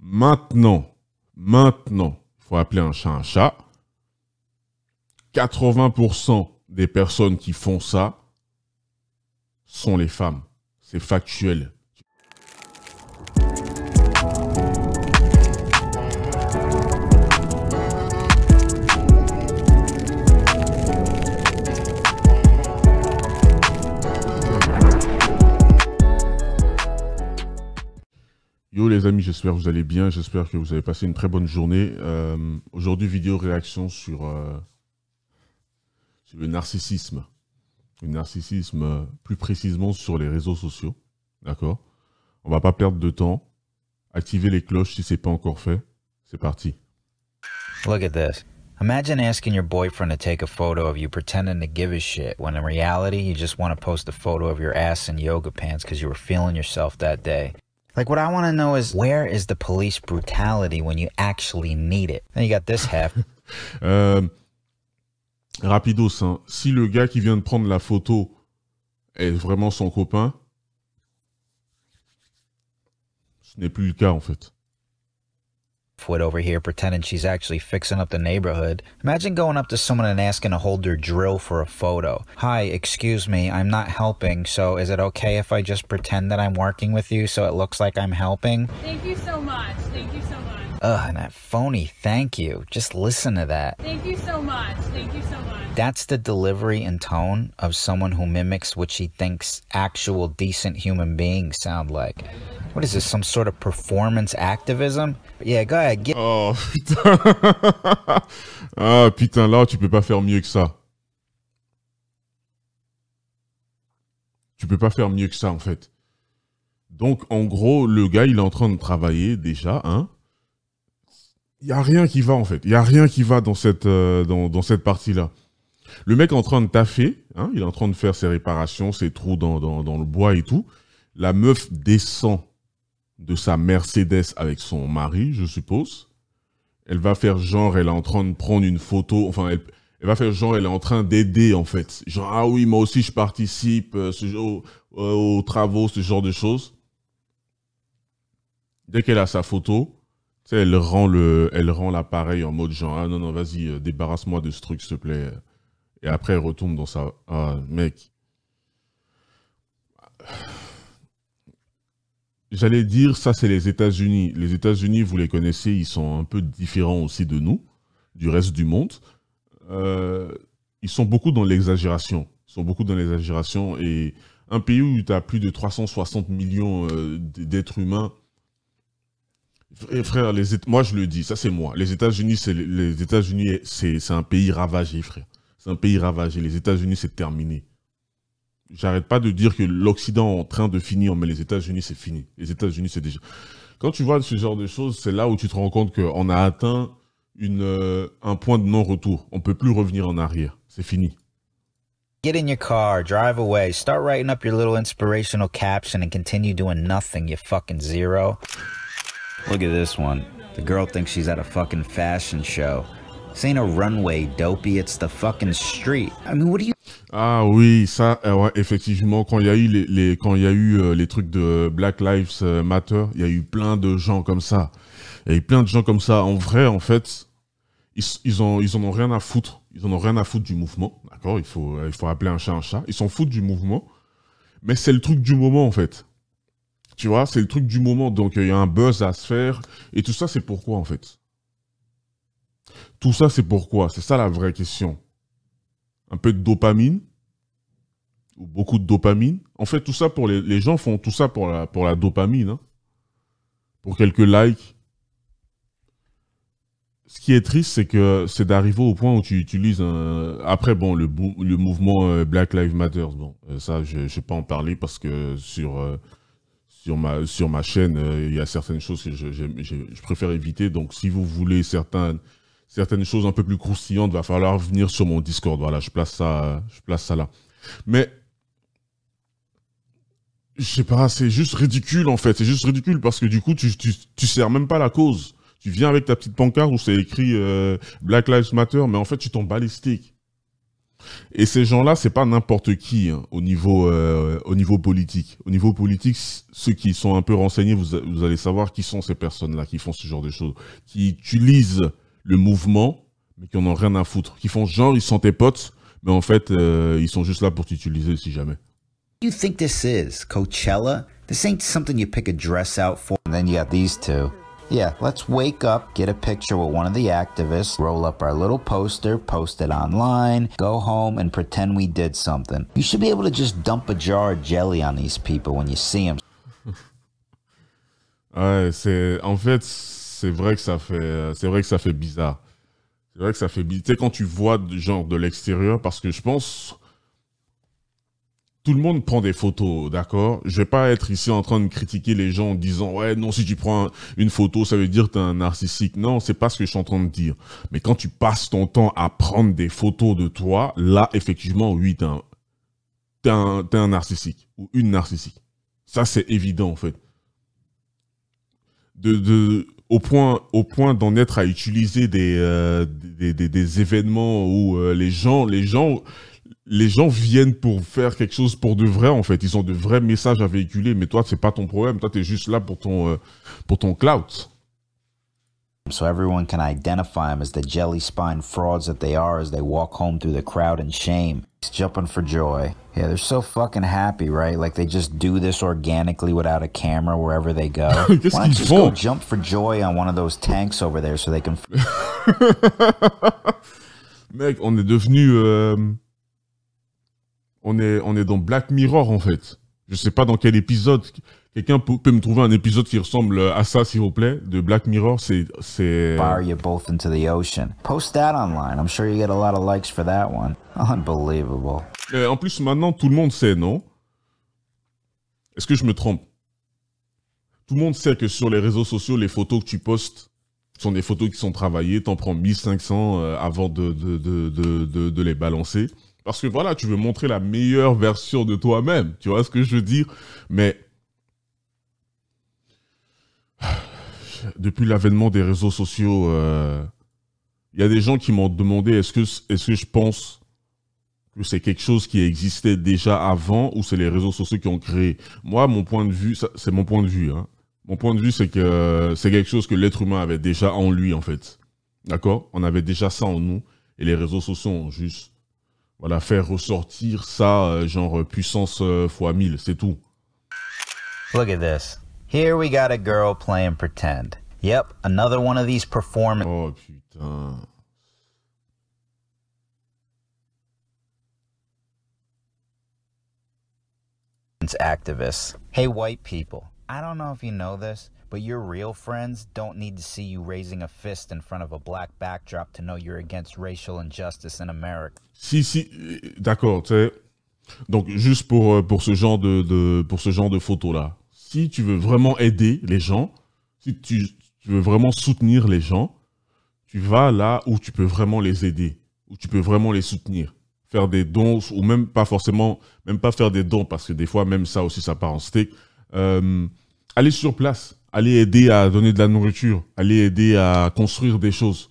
Maintenant, maintenant, faut appeler un chat un chat. 80% des personnes qui font ça sont les femmes. C'est factuel. Yo les amis, j'espère que vous allez bien, j'espère que vous avez passé une très bonne journée. Euh, aujourd'hui, vidéo réaction sur, euh, sur, le narcissisme. Le narcissisme, euh, plus précisément sur les réseaux sociaux. D'accord? On va pas perdre de temps. Activez les cloches si c'est pas encore fait. C'est parti. Look at this. Imagine asking your boyfriend to take a photo of you pretending to give a shit when in reality you just want to post a photo of your ass in yoga pants because you were feeling yourself that day. Like, what I want to know is where is the police brutality when you actually need it? Then you got this half. euh, rapidos, hein. si le gars qui vient de prendre la photo est vraiment son copain, ce n'est plus le cas en fait. Foot over here pretending she's actually fixing up the neighborhood. Imagine going up to someone and asking to hold their drill for a photo. Hi, excuse me, I'm not helping, so is it okay if I just pretend that I'm working with you so it looks like I'm helping? Thank you so much. Thank you so much. Ugh, and that phony thank you. Just listen to that. Thank you so much. That's the delivery and tone of someone who mimics what she thinks actual decent human beings sound like. What is this, some sort of performance activism? Yeah, go ahead, get. Oh putain. ah putain, là, tu peux pas faire mieux que ça. Tu peux pas faire mieux que ça, en fait. Donc, en gros, le gars, il est en train de travailler déjà, hein. Il y a rien qui va, en fait. Il y a rien qui va dans cette, euh, dans, dans, cette partie-là. Le mec est en train de taffer, hein. Il est en train de faire ses réparations, ses trous dans, dans, le bois et tout. La meuf descend de sa Mercedes avec son mari, je suppose. Elle va faire genre, elle est en train de prendre une photo, enfin, elle, elle va faire genre, elle est en train d'aider, en fait. Genre, ah oui, moi aussi, je participe euh, ce, aux, aux travaux, ce genre de choses. Dès qu'elle a sa photo, elle rend le, elle rend l'appareil en mode genre, ah non, non, vas-y, euh, débarrasse-moi de ce truc, s'il te plaît. Et après, elle retourne dans sa, ah, mec. J'allais dire, ça c'est les États-Unis. Les États-Unis, vous les connaissez, ils sont un peu différents aussi de nous, du reste du monde. Euh, ils sont beaucoup dans l'exagération. Ils sont beaucoup dans l'exagération. Et un pays où tu as plus de 360 millions euh, d'êtres humains, et frère, les, moi je le dis, ça c'est moi. Les États-Unis, les États-Unis, c'est un pays ravagé, frère. C'est un pays ravagé. Les États-Unis, c'est terminé. J'arrête pas de dire que l'Occident est en train de finir, mais les États-Unis, c'est fini. Les États-Unis, c'est déjà. Quand tu vois ce genre de choses, c'est là où tu te rends compte qu'on a atteint une, euh, un point de non-retour. On peut plus revenir en arrière. C'est fini. Get in your car, drive away, start writing up your little inspirational caption and continue doing nothing, you fucking zero. Look at this one. The girl thinks she's at a fucking fashion show. This ain't a runway, dopey. It's the fucking street. I mean, what do you... Ah oui, ça, euh, ouais, effectivement, quand il y a eu les, quand il y a eu euh, les trucs de Black Lives euh, Matter, il y a eu plein de gens comme ça. Il y a eu plein de gens comme ça. En vrai, en fait, ils, ils ont, ils en ont rien à foutre. Ils en ont rien à foutre du mouvement, d'accord? Il faut, il faut appeler un chat un chat. Ils s'en foutent du mouvement, mais c'est le truc du moment en fait. Tu vois, c'est le truc du moment. Donc il y a un buzz à se faire et tout ça, c'est pourquoi en fait? Tout ça, c'est pourquoi? C'est ça la vraie question. Un peu de dopamine? Ou beaucoup de dopamine? En fait, tout ça pour les, les gens font tout ça pour la, dopamine. Hein. Pour quelques likes. Ce qui est triste, c'est que c'est d'arriver au point où tu utilises un... Après, bon, le, mouvement euh, Black Lives Matter, euh, ça, je ne vais pas en parler parce que sur, euh, ma, chaîne, il y a certaines choses que je, je, je préfère éviter. Donc, si vous voulez certains certaines choses un peu plus croustillantes, va falloir venir sur mon Discord. Voilà, je place ça, je place ça là. Mais je sais pas, c'est juste ridicule en fait. C'est juste ridicule parce que du coup, tu, tu, tu sers même pas la cause. Tu viens avec ta petite pancarte où c'est écrit euh, Black Lives Matter, mais en fait, tu t'en bats. Et ces gens-là, c'est pas n'importe qui hein, au niveau euh, au niveau politique. Au niveau politique, ceux qui sont un peu renseignés, vous, vous allez savoir qui sont ces personnes-là qui font ce genre de choses, qui utilisent le mouvement, mais qui en ont rien à foutre, qui font genre ils sont tes potes, mais en fait euh, ils sont juste là pour t'utiliser si jamais. You think this is Coachella? This ain't something you pick a dress out for. And then you got these two. Yeah, let's wake up, get a picture with one of the activists, roll up our little poster, post it online, go home, and pretend we did something. You should be able to just dump a jar of jelly on these people when you see them. ouais, c'est en fait c'est vrai que ça fait c'est vrai que ça fait bizarre. C'est vrai que ça fait bizarre. Tu sais quand tu vois genre de l'extérieur parce que je pense tout le monde prend des photos, d'accord? Je vais pas être ici en train de critiquer les gens en disant ouais non si tu prends une photo ça veut dire que tu es un narcissique. Non, c'est pas ce que je suis en train de dire. Mais quand tu passes ton temps à prendre des photos de toi, là effectivement oui t'es un t'es un, un narcissique ou une narcissique. Ça c'est évident en fait. De au point au point d'en être à utiliser des, euh, des, des, des, événements où euh, les gens les gens les gens viennent pour faire quelque chose pour de vrai en fait. Ils ont de vrais messages à véhiculer, mais toi c'est pas ton problème. Toi tu es juste là pour ton euh, pour ton clout. So everyone can identify them as the jelly spine frauds that they are as they walk home through the crowd in shame. It's jumping for joy. Yeah, they're so fucking happy, right? Like they just do this organically without a camera wherever they go. Why don't you just go jump for joy on one of those tanks over there so they can. Mec, on est devenu. Euh on est, on est dans Black Mirror en fait. Je sais pas dans quel épisode. Quelqu'un peut, peut, me trouver un épisode qui ressemble à ça, s'il vous plaît, de Black Mirror. C'est, c'est. Fire you both into the ocean. Post that online. I'm sure you get a lot of likes for that one. Unbelievable. Et en plus, maintenant, tout le monde sait, non? Est-ce que je me trompe? Tout le monde sait que sur les réseaux sociaux, les photos que tu postes sont des photos qui sont travaillées. T'en prends 1500 euh, avant de, de, de, de, de les balancer. Parce que voilà, tu veux montrer la meilleure version de toi-même. Tu vois ce que je veux dire? Mais depuis l'avènement des réseaux sociaux, il euh, y a des gens qui m'ont demandé est-ce que, est que je pense que c'est quelque chose qui existait déjà avant ou c'est les réseaux sociaux qui ont créé? Moi, mon point de vue, c'est mon point de vue. Hein. Mon point de vue, c'est que c'est quelque chose que l'être humain avait déjà en lui, en fait. D'accord? On avait déjà ça en nous. Et les réseaux sociaux ont juste voilà, faire ressortir ça, euh, genre puissance euh, fois 1000, c'est tout. Look at this. Here we got a girl playing pretend. Yep, another one of these performance. Oh putain. activists. Hey, white people. I don't know if you know this, but your real friends don't need to see you raising a fist in front of a black backdrop to know you're against racial injustice in America. Si, si, d'accord, tu sais. Donc, juste pour, euh, pour ce genre de, de pour ce genre de photos-là, si tu veux vraiment aider les gens, si tu, veux vraiment soutenir les gens, tu vas là où tu peux vraiment les aider, où tu peux vraiment les soutenir. Faire des dons, ou même pas forcément, même pas faire des dons, parce que des fois, même ça aussi, ça part en steak. Euh, aller sur place, aller aider à donner de la nourriture, aller aider à construire des choses.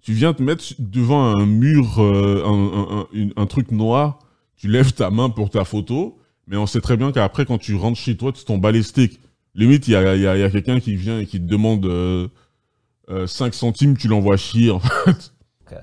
Tu viens te mettre devant un mur, euh, un, truc noir, tu lèves ta main pour ta photo, mais on sait très bien qu'après, quand tu rentres chez toi, tu tombes balistique. Limite, il y a, y a, y a quelqu'un qui vient et qui te demande euh, euh, 5 centimes, tu l'envoies chier, en fait.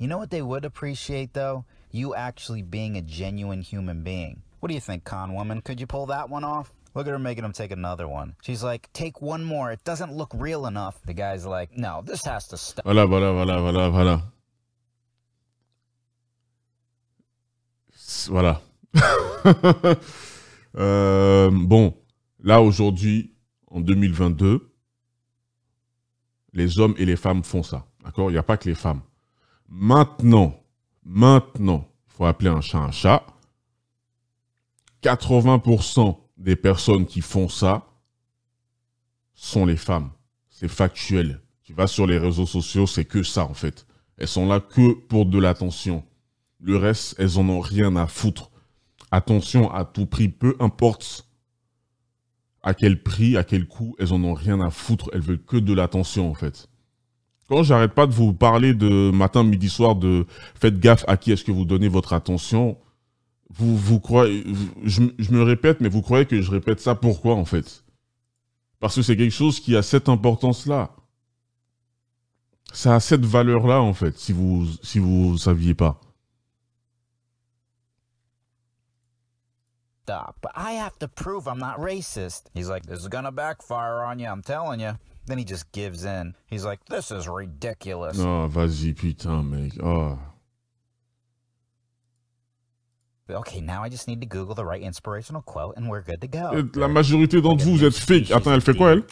You know what they would appreciate, though? You actually being a genuine human being. What do you think, con woman? Could you pull that one off? Look at her making him take another one. She's like, take one more. It doesn't look real enough. The guy's like, no, this has to stop. Voilà, voilà, voilà, voilà, voilà. Voilà. euh, bon, là aujourd'hui, en 2022, les hommes et les femmes font ça. D'accord? Il n'y a pas que les femmes. Maintenant, maintenant, il faut appeler un chat un chat. 80% des personnes qui font ça sont les femmes. C'est factuel. Tu vas sur les réseaux sociaux, c'est que ça en fait. Elles sont là que pour de l'attention. Le reste, elles en ont rien à foutre. Attention à tout prix, peu importe à quel prix, à quel coût, elles en ont rien à foutre. Elles veulent que de l'attention en fait. Quand j'arrête pas de vous parler de matin, midi, soir, de faites gaffe à qui est-ce que vous donnez votre attention, vous, vous croyez, je, me répète, mais vous croyez que je répète ça pourquoi en fait? Parce que c'est quelque chose qui a cette importance-là. Ça a cette valeur-là en fait, si vous si vous saviez pas. Stop. But I have to prove I'm not racist. He's like, this is gonna backfire on you, I'm telling you. Then he just gives in. He's like, this is ridiculous. Non, vas-y, putain, mec. Oh. Okay, now I just need to Google the right inspirational quote and we're good to go. La majorité d'entre vous, vous êtes fake. Attends, elle fait quoi, elle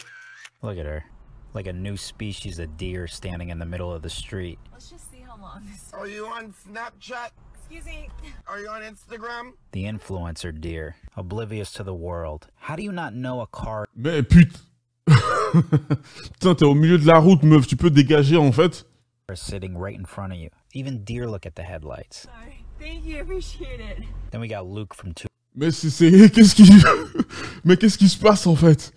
Look at her. Like a new species of deer standing in the middle of the street. Let's just see how long this. Are you on Snapchat? Excuse me. Are you on Instagram? The influencer deer, oblivious to the world. How do you not know a car? Mais putain. putain, t'es au milieu de la route, meuf. Tu peux dégager, en fait is sitting right in front of you? Even deer look at the headlights. Sorry. Thank you. Appreciate it. Then we got Luke from Two Mais c'est... c'est- Qu'est-ce qui... Mais qu'est-ce qui se passe, en fait?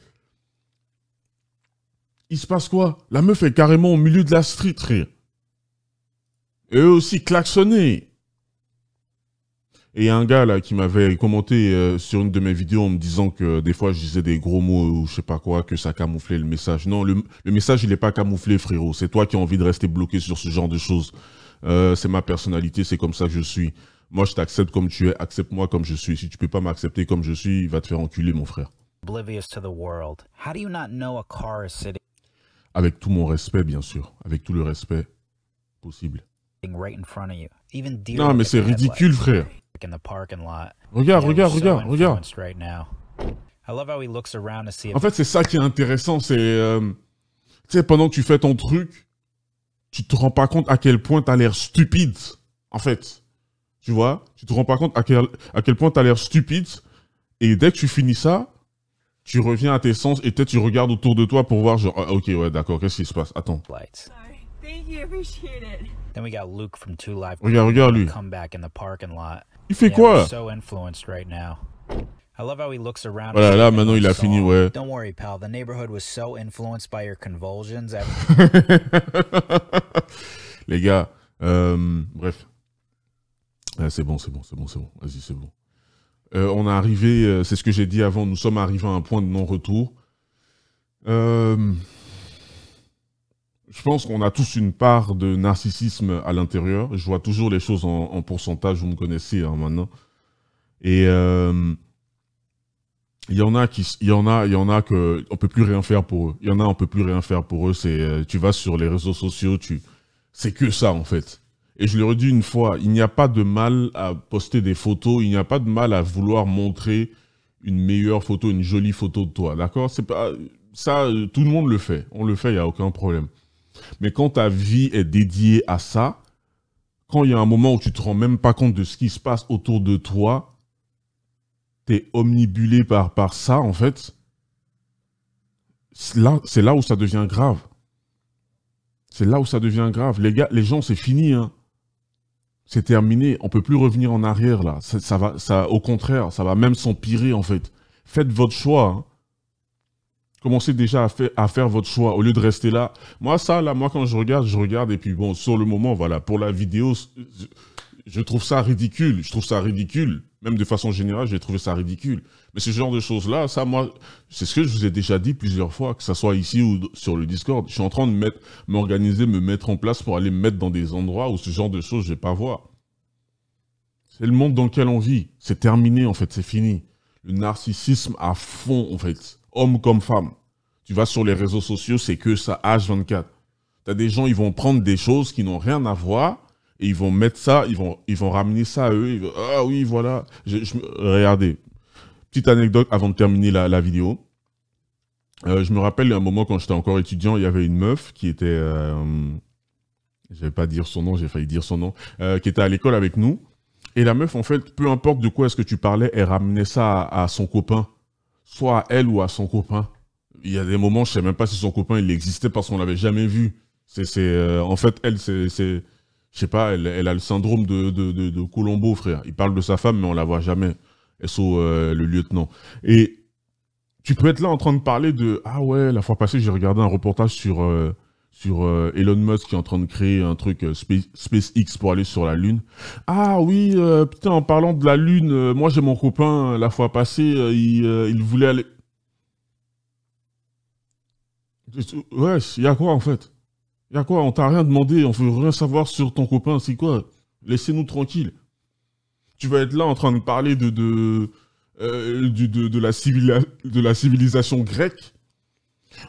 Il se passe quoi? La meuf est carrément au milieu de la street. Et eux aussi klaxonner. Et il y a un gars là qui m'avait commenté euh, sur une de mes vidéos en me disant que des fois je disais des gros mots ou je sais pas quoi, que ça camouflait le message. Non, le, le message il est pas camouflé frérot. C'est toi qui as envie de rester bloqué sur ce genre de choses. Euh, c'est ma personnalité, c'est comme ça que je suis. Moi je t'accepte comme tu es, accepte-moi comme je suis. Si tu peux pas m'accepter comme je suis, il va te faire enculer mon frère. Avec tout mon respect bien sûr, avec tout le respect possible. Right in front of you? Even deer Non mais c'est ridicule frère. like in the parking lot. Regarde, regarde, regarde, regarde. influenced Right now. I love how he looks around to see if En fait, c'est ça qui est intéressant, c'est... euh, tu sais, pendant que tu fais ton truc, tu te rends pas compte à quel point t'as l'air stupide, en fait. Tu vois? Tu te rends pas compte à quel, à quel point t'as l'air stupide, et dès que tu finis ça, tu reviens à tes sens, et peut-être tu regardes autour de toi pour voir, genre, ah, ok, ouais, d'accord, qu'est-ce qui se passe? Attends. lights. Thank you. Appreciate it. Then we got Luke from Two Live. Regarde, regarde lui. Come back in the parking lot. Il fait Yeah, quoi? we're so influenced right now. I love how he looks around. Voilà, là, maintenant, il a fini, ouais. Don't worry, pal. The neighborhood was so influenced by your convulsions. Les gars, euh, bref. Ah, c'est bon, c'est bon, c'est bon, c'est bon. Vas-y, c'est bon. Euh, on est arrivé, euh, c'est ce que j'ai dit avant, nous sommes arrivés à un point de non-retour. Euh, je pense qu'on a tous une part de narcissisme à l'intérieur. Je vois toujours les choses en, en pourcentage, vous me connaissez hein, maintenant. Et euh, il y en a qui, il y en a, il y en a que on peut plus rien faire pour eux. Il y en a on peut plus rien faire pour eux. C'est, euh, tu vas sur les réseaux sociaux, tu, c'est que ça en fait. Et je le redis une fois, il n'y a pas de mal à poster des photos, il n'y a pas de mal à vouloir montrer une meilleure photo, une jolie photo de toi, d'accord? C'est pas ça, euh, tout le monde le fait, on le fait, il y a aucun problème. Mais quand ta vie est dédiée à ça, quand il y a un moment où tu te rends même pas compte de ce qui se passe autour de toi, t'es omnibulé par par ça en fait. C'est là, où ça devient grave. C'est là où ça devient grave. Les gars, les gens, c'est fini. Hein. C'est terminé. On peut plus revenir en arrière là. Ça, va, au contraire, ça va même s'empirer en fait. Faites votre choix. hein. Commencez déjà à, faire- à faire votre choix au lieu de rester là. Moi, ça, là, moi, quand je regarde, je regarde et puis bon, sur le moment, voilà, pour la vidéo, je- trouve ça ridicule. Je trouve ça ridicule. Même de façon générale, j'ai trouvé ça ridicule. Mais ce genre de choses-là, ça, moi, c'est ce que je vous ai déjà dit plusieurs fois, que ça soit ici ou sur le Discord. Je suis en train de m'organiser, me mettre en place pour aller me mettre dans des endroits où ce genre de choses, je vais pas voir. C'est le monde dans lequel on vit. C'est terminé, en fait, c'est fini. Le narcissisme à fond, en fait. Homme comme femme. Tu vas sur les réseaux sociaux, c'est que ça, H24. T'as des gens, ils vont prendre des choses qui n'ont rien à voir et ils vont mettre ça, ils vont, ils vont ramener ça à eux. ah oui, voilà. Regardez. Petite anecdote avant de terminer la, vidéo. Euh, je me rappelle un moment quand j'étais encore étudiant, il y avait une meuf qui était, euh, je vais pas dire son nom, j'ai failli dire son nom, euh, qui était à l'école avec nous. Et la meuf, en fait, peu importe de quoi est-ce que tu parlais, elle ramenait ça à son copain, soit à elle ou à son copain. Il y a des moments, je sais même pas si son copain il existait parce qu'on l'avait jamais vu. C'est, euh, en fait, elle, c'est, je sais pas, elle, elle a le syndrome de, de, de, de Colombo, frère. Il parle de sa femme, mais on la voit jamais. SO, euh, le lieutenant. Et tu peux être là en train de parler de ah ouais, la fois passée, j'ai regardé un reportage sur euh, sur euh, Elon Musk qui est en train de créer un truc euh, Space- SpaceX pour aller sur la Lune. Ah oui, euh, putain, en parlant de la Lune, moi j'ai mon copain, la fois passée, il, voulait aller... Ouais, il y a quoi en fait? Il y a quoi? On t'a rien demandé, on veut rien savoir sur ton copain, c'est quoi? Laissez-nous tranquilles. Tu vas être là en train de parler de, de, de, la, de la civilisation grecque.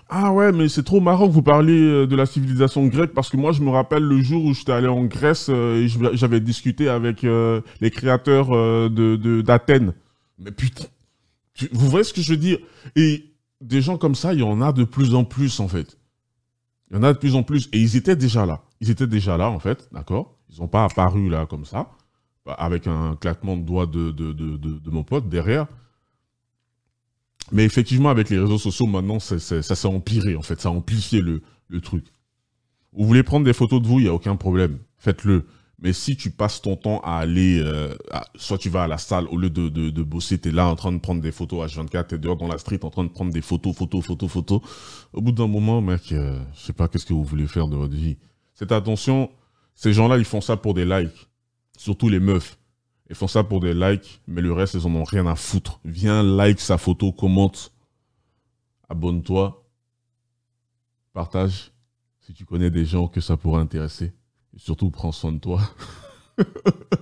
Ah ouais, mais c'est trop marrant que vous parliez euh, de la civilisation grecque parce que moi je me rappelle le jour où j'étais allé en Grèce euh, et j'avais discuté avec euh, les créateurs euh, de d'Athènes. Mais putain, vous voyez ce que je veux dire? Et des gens comme ça, il y en a de plus en plus en fait. Il y en a de plus en plus et ils étaient déjà là. Ils étaient déjà là en fait, d'accord? Ils n'ont pas apparu là comme ça avec un claquement de doigts de mon pote derrière. Mais effectivement, avec les réseaux sociaux, maintenant, ça s'est empiré, en fait. Ça a amplifié le, le truc. Vous voulez prendre des photos de vous, il n'y a aucun problème. Faites-le. Mais si tu passes ton temps à aller, euh, à- soit tu vas à la salle, au lieu de, de, de bosser, tu es là en train de prendre des photos H24, tu es dehors dans la street en train de prendre des photos, photos, photos, photos. Au bout d'un moment, mec, euh, je sais pas qu'est-ce que vous voulez faire de votre vie? Faites attention, ces gens-là, ils font ça pour des likes. Surtout les meufs. Ils font ça pour des likes, mais le reste, ils en ont rien à foutre. Viens, like sa photo, commente, abonne-toi, partage si tu connais des gens que ça pourrait intéresser. Et surtout, prends soin de toi.